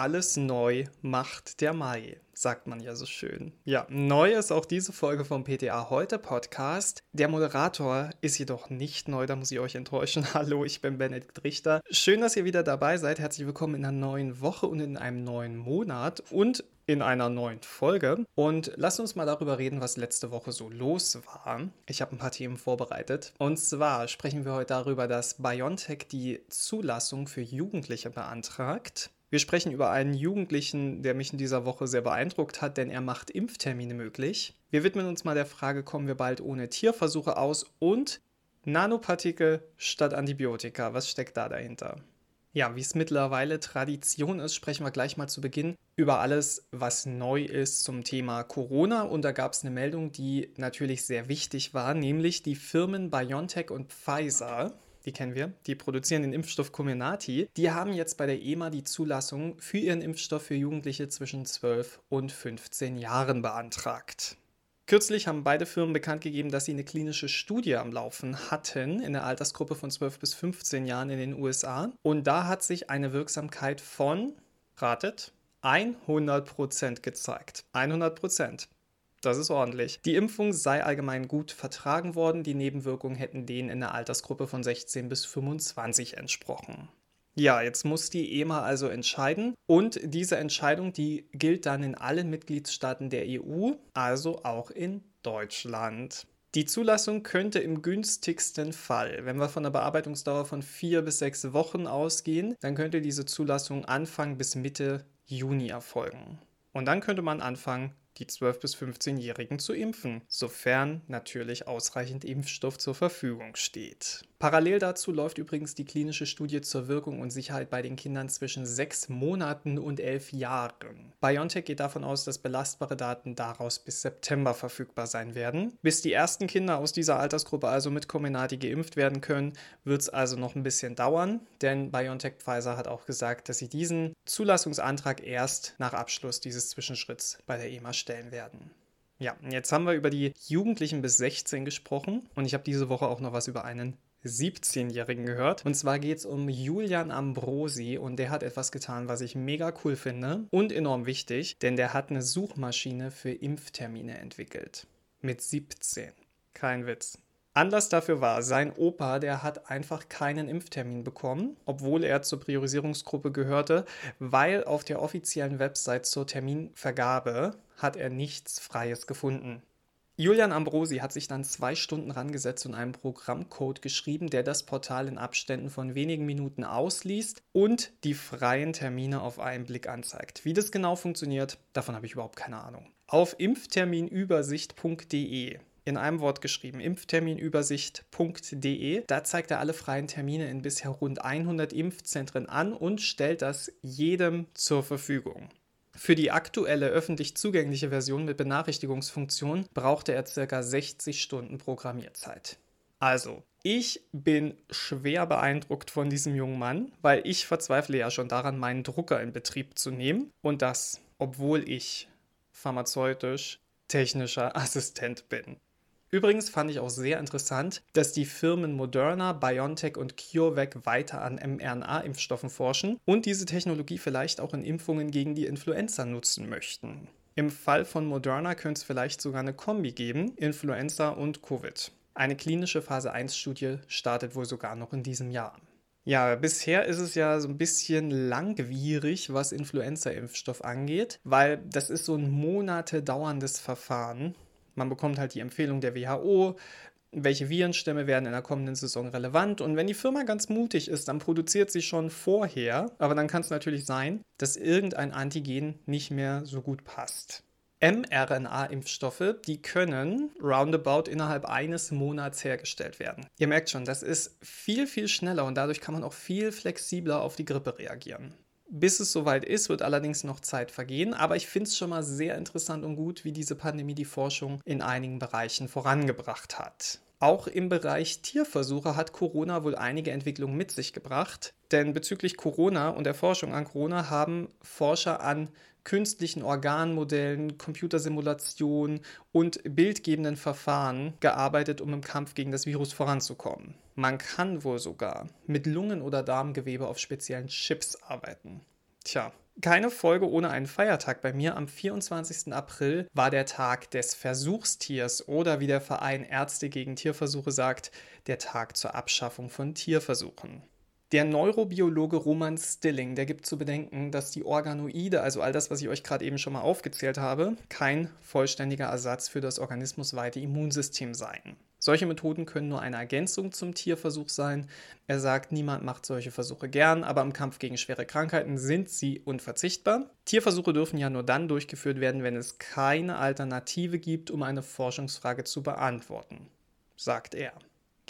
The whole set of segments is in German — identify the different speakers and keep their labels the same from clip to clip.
Speaker 1: Alles neu macht der Mai, sagt man ja so schön. Ja, neu ist auch diese Folge vom PTA heute Podcast. Der Moderator ist jedoch nicht neu, da muss ich euch enttäuschen. Hallo, ich bin Benedikt Richter. Schön, dass ihr wieder dabei seid. Herzlich willkommen in einer neuen Woche und in einem neuen Monat und in einer neuen Folge. Und lasst uns mal darüber reden, was letzte Woche so los war. Ich habe ein paar Themen vorbereitet. Und zwar sprechen wir heute darüber, dass BioNTech die Zulassung für Jugendliche beantragt. Wir sprechen über einen Jugendlichen, der mich in dieser Woche sehr beeindruckt hat, denn er macht Impftermine möglich. Wir widmen uns mal der Frage, kommen wir bald ohne Tierversuche aus und Nanopartikel statt Antibiotika. Was steckt da dahinter? Ja, wie es mittlerweile Tradition ist, sprechen wir gleich mal zu Beginn über alles, was neu ist zum Thema Corona. Und da gab es eine Meldung, die natürlich sehr wichtig war, nämlich die Firmen BioNTech und Pfizer die kennen wir, die produzieren den Impfstoff Comirnaty, die haben jetzt bei der EMA die Zulassung für ihren Impfstoff für Jugendliche zwischen 12 und 15 Jahren beantragt. Kürzlich haben beide Firmen bekannt gegeben, dass sie eine klinische Studie am Laufen hatten in der Altersgruppe von 12 bis 15 Jahren in den USA. Und da hat sich eine Wirksamkeit von, ratet, 100% gezeigt. 100%. Das ist ordentlich. Die Impfung sei allgemein gut vertragen worden. Die Nebenwirkungen hätten denen in der Altersgruppe von 16 bis 25 entsprochen. Ja, jetzt muss die EMA also entscheiden und diese Entscheidung, die gilt dann in allen Mitgliedstaaten der EU, also auch in Deutschland. Die Zulassung könnte im günstigsten Fall, wenn wir von einer Bearbeitungsdauer von vier bis sechs Wochen ausgehen, dann könnte diese Zulassung Anfang bis Mitte Juni erfolgen. Und dann könnte man anfangen, die 12- bis 15-Jährigen zu impfen, sofern natürlich ausreichend Impfstoff zur Verfügung steht. Parallel dazu läuft übrigens die klinische Studie zur Wirkung und Sicherheit bei den Kindern zwischen sechs Monaten und elf Jahren. BioNTech geht davon aus, dass belastbare Daten daraus bis September verfügbar sein werden. Bis die ersten Kinder aus dieser Altersgruppe also mit Comirnaty geimpft werden können, wird es also noch ein bisschen dauern, denn BioNTech Pfizer hat auch gesagt, dass sie diesen Zulassungsantrag erst nach Abschluss dieses Zwischenschritts bei der EMA stellen werden. Ja, jetzt haben wir über die Jugendlichen bis 16 gesprochen und ich habe diese Woche auch noch was über einen 17-Jährigen gehört. Und zwar geht es um Julian Ambrosi und der hat etwas getan, was ich mega cool finde und enorm wichtig, denn der hat eine Suchmaschine für Impftermine entwickelt. Mit 17. Kein Witz. Anlass dafür war, sein Opa, der hat einfach keinen Impftermin bekommen, obwohl er zur Priorisierungsgruppe gehörte, weil auf der offiziellen Website zur Terminvergabe hat er nichts Freies gefunden. Julian Ambrosi hat sich dann zwei Stunden rangesetzt und einen Programmcode geschrieben, der das Portal in Abständen von wenigen Minuten ausliest und die freien Termine auf einen Blick anzeigt. Wie das genau funktioniert, davon habe ich überhaupt keine Ahnung. Auf impfterminübersicht.de in einem Wort geschrieben, impfterminübersicht.de. Da zeigt er alle freien Termine in bisher rund 100 Impfzentren an und stellt das jedem zur Verfügung. Für die aktuelle öffentlich zugängliche Version mit Benachrichtigungsfunktion brauchte er ca. 60 Stunden Programmierzeit. Also, ich bin schwer beeindruckt von diesem jungen Mann, weil ich verzweifle ja schon daran, meinen Drucker in Betrieb zu nehmen. Und das, obwohl ich pharmazeutisch technischer Assistent bin. Übrigens fand ich auch sehr interessant, dass die Firmen Moderna, BioNTech und CureVac weiter an mRNA-Impfstoffen forschen und diese Technologie vielleicht auch in Impfungen gegen die Influenza nutzen möchten. Im Fall von Moderna könnte es vielleicht sogar eine Kombi geben, Influenza und Covid. Eine klinische Phase 1-Studie startet wohl sogar noch in diesem Jahr. Ja, bisher ist es ja so ein bisschen langwierig, was Influenza-Impfstoff angeht, weil das ist so ein Monate dauerndes Verfahren. Man bekommt halt die Empfehlung der WHO, welche Virenstämme werden in der kommenden Saison relevant. Und wenn die Firma ganz mutig ist, dann produziert sie schon vorher. Aber dann kann es natürlich sein, dass irgendein Antigen nicht mehr so gut passt mRNA-Impfstoffe, die können roundabout innerhalb eines Monats hergestellt werden. Ihr merkt schon, das ist viel, viel schneller und dadurch kann man auch viel flexibler auf die Grippe reagieren. Bis es soweit ist, wird allerdings noch Zeit vergehen, aber ich finde es schon mal sehr interessant und gut, wie diese Pandemie die Forschung in einigen Bereichen vorangebracht hat. Auch im Bereich Tierversuche hat Corona wohl einige Entwicklungen mit sich gebracht, denn bezüglich Corona und der Forschung an Corona haben Forscher an künstlichen Organmodellen, Computersimulationen und bildgebenden Verfahren gearbeitet, um im Kampf gegen das Virus voranzukommen. Man kann wohl sogar mit Lungen- oder Darmgewebe auf speziellen Chips arbeiten. Tja, Keine Folge ohne einen Feiertag. Bei mir am 24. April war der Tag des Versuchstiers oder wie der Verein Ärzte gegen Tierversuche sagt, der Tag zur Abschaffung von Tierversuchen. Der Neurobiologe Roman Stilling, der gibt zu bedenken, dass die Organoide, also all das, was ich euch gerade eben schon mal aufgezählt habe, kein vollständiger Ersatz für das organismusweite Immunsystem seien. Solche Methoden können nur eine Ergänzung zum Tierversuch sein. Er sagt, niemand macht solche Versuche gern, aber im Kampf gegen schwere Krankheiten sind sie unverzichtbar. Tierversuche dürfen ja nur dann durchgeführt werden, wenn es keine Alternative gibt, um eine Forschungsfrage zu beantworten, sagt er.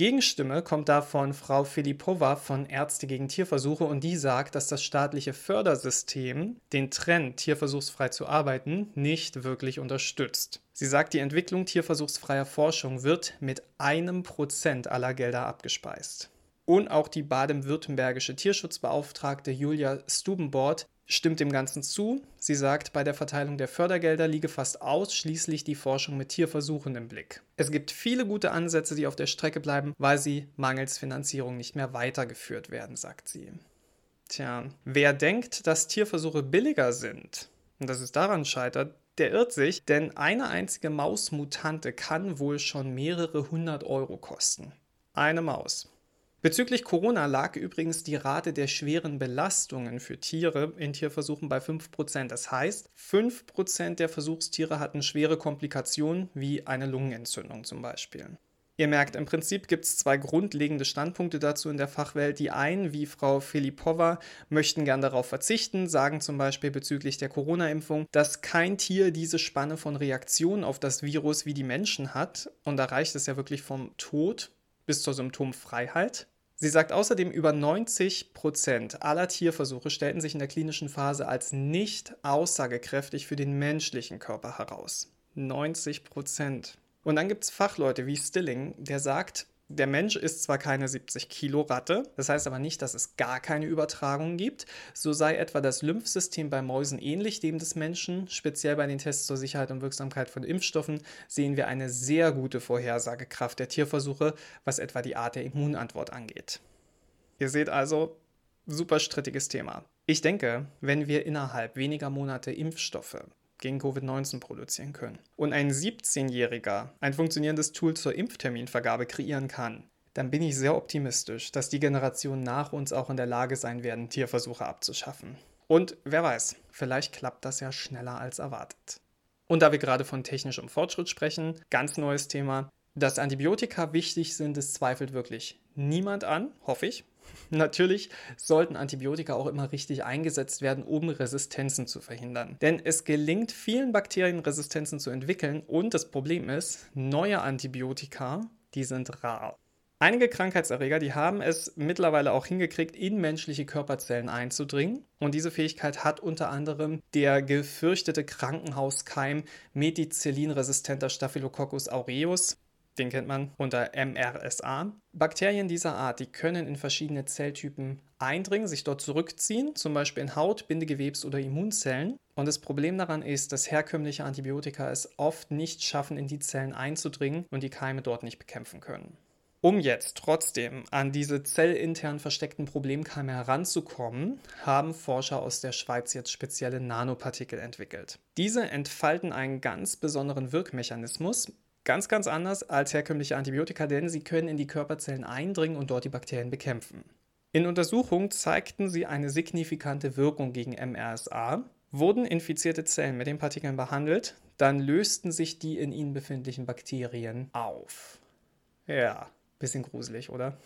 Speaker 1: Gegenstimme kommt da von Frau Filipova von Ärzte gegen Tierversuche und die sagt, dass das staatliche Fördersystem den Trend, tierversuchsfrei zu arbeiten, nicht wirklich unterstützt. Sie sagt, die Entwicklung tierversuchsfreier Forschung wird mit einem Prozent aller Gelder abgespeist. Und auch die baden-württembergische Tierschutzbeauftragte Julia Stubenbord stimmt dem Ganzen zu. Sie sagt, bei der Verteilung der Fördergelder liege fast ausschließlich die Forschung mit Tierversuchen im Blick. Es gibt viele gute Ansätze, die auf der Strecke bleiben, weil sie mangels Finanzierung nicht mehr weitergeführt werden, sagt sie. Tja, wer denkt, dass Tierversuche billiger sind und dass es daran scheitert, der irrt sich, denn eine einzige Mausmutante kann wohl schon mehrere hundert Euro kosten. Eine Maus. Bezüglich Corona lag übrigens die Rate der schweren Belastungen für Tiere in Tierversuchen bei 5%. Das heißt, 5% der Versuchstiere hatten schwere Komplikationen wie eine Lungenentzündung zum Beispiel. Ihr merkt, im Prinzip gibt es zwei grundlegende Standpunkte dazu in der Fachwelt. Die einen, wie Frau Filipova, möchten gern darauf verzichten, sagen zum Beispiel bezüglich der Corona-Impfung, dass kein Tier diese Spanne von Reaktionen auf das Virus wie die Menschen hat. Und da reicht es ja wirklich vom Tod bis zur Symptomfreiheit. Sie sagt außerdem, über 90 Prozent aller Tierversuche stellten sich in der klinischen Phase als nicht aussagekräftig für den menschlichen Körper heraus. 90 Prozent. Und dann gibt es Fachleute wie Stilling, der sagt, der Mensch ist zwar keine 70 Kilo Ratte, das heißt aber nicht, dass es gar keine Übertragung gibt. So sei etwa das Lymphsystem bei Mäusen ähnlich dem des Menschen. Speziell bei den Tests zur Sicherheit und Wirksamkeit von Impfstoffen sehen wir eine sehr gute Vorhersagekraft der Tierversuche, was etwa die Art der Immunantwort angeht. Ihr seht also, super strittiges Thema. Ich denke, wenn wir innerhalb weniger Monate Impfstoffe gegen Covid-19 produzieren können. Und ein 17-Jähriger ein funktionierendes Tool zur Impfterminvergabe kreieren kann, dann bin ich sehr optimistisch, dass die Generationen nach uns auch in der Lage sein werden, Tierversuche abzuschaffen. Und wer weiß, vielleicht klappt das ja schneller als erwartet. Und da wir gerade von technischem Fortschritt sprechen, ganz neues Thema. Dass Antibiotika wichtig sind, das zweifelt wirklich niemand an, hoffe ich. Natürlich sollten Antibiotika auch immer richtig eingesetzt werden, um Resistenzen zu verhindern. Denn es gelingt vielen Bakterien Resistenzen zu entwickeln und das Problem ist, neue Antibiotika, die sind rar. Einige Krankheitserreger, die haben es mittlerweile auch hingekriegt, in menschliche Körperzellen einzudringen. Und diese Fähigkeit hat unter anderem der gefürchtete Krankenhauskeim Methicillin-resistenter Staphylococcus aureus den kennt man unter MRSA. Bakterien dieser Art, die können in verschiedene Zelltypen eindringen, sich dort zurückziehen, zum Beispiel in Haut, Bindegewebs- oder Immunzellen. Und das Problem daran ist, dass herkömmliche Antibiotika es oft nicht schaffen, in die Zellen einzudringen und die Keime dort nicht bekämpfen können. Um jetzt trotzdem an diese zellintern versteckten Problemkeime heranzukommen, haben Forscher aus der Schweiz jetzt spezielle Nanopartikel entwickelt. Diese entfalten einen ganz besonderen Wirkmechanismus, Ganz, ganz anders als herkömmliche Antibiotika, denn sie können in die Körperzellen eindringen und dort die Bakterien bekämpfen. In Untersuchungen zeigten sie eine signifikante Wirkung gegen MRSA. Wurden infizierte Zellen mit den Partikeln behandelt, dann lösten sich die in ihnen befindlichen Bakterien auf. Ja, bisschen gruselig, oder?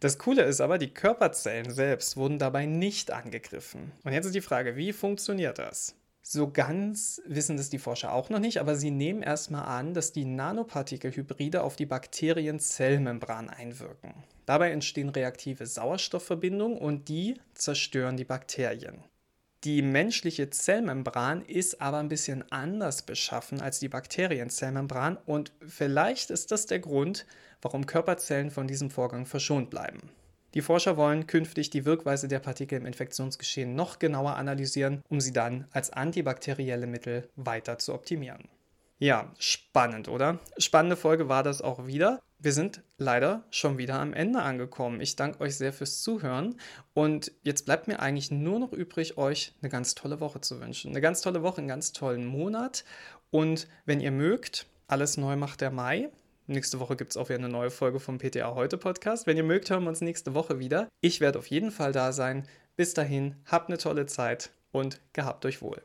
Speaker 1: Das Coole ist aber, die Körperzellen selbst wurden dabei nicht angegriffen. Und jetzt ist die Frage, wie funktioniert das? So ganz wissen das die Forscher auch noch nicht, aber sie nehmen erstmal an, dass die Nanopartikelhybride auf die Bakterienzellmembran einwirken. Dabei entstehen reaktive Sauerstoffverbindungen und die zerstören die Bakterien. Die menschliche Zellmembran ist aber ein bisschen anders beschaffen als die Bakterienzellmembran und vielleicht ist das der Grund, warum Körperzellen von diesem Vorgang verschont bleiben. Die Forscher wollen künftig die Wirkweise der Partikel im Infektionsgeschehen noch genauer analysieren, um sie dann als antibakterielle Mittel weiter zu optimieren. Ja, spannend, oder? Spannende Folge war das auch wieder. wir sind leider schon wieder am Ende angekommen. Ich danke euch sehr fürs Zuhören und jetzt bleibt mir eigentlich nur noch übrig, euch eine ganz tolle Woche zu wünschen. Eine ganz tolle Woche, einen ganz tollen Monat und wenn ihr mögt, alles neu macht der Mai. Nächste Woche gibt es auch wieder eine neue Folge vom PTA Heute Podcast. Wenn ihr mögt, hören wir uns nächste Woche wieder. Ich werde auf jeden Fall da sein. Bis dahin, habt eine tolle Zeit und gehabt euch wohl.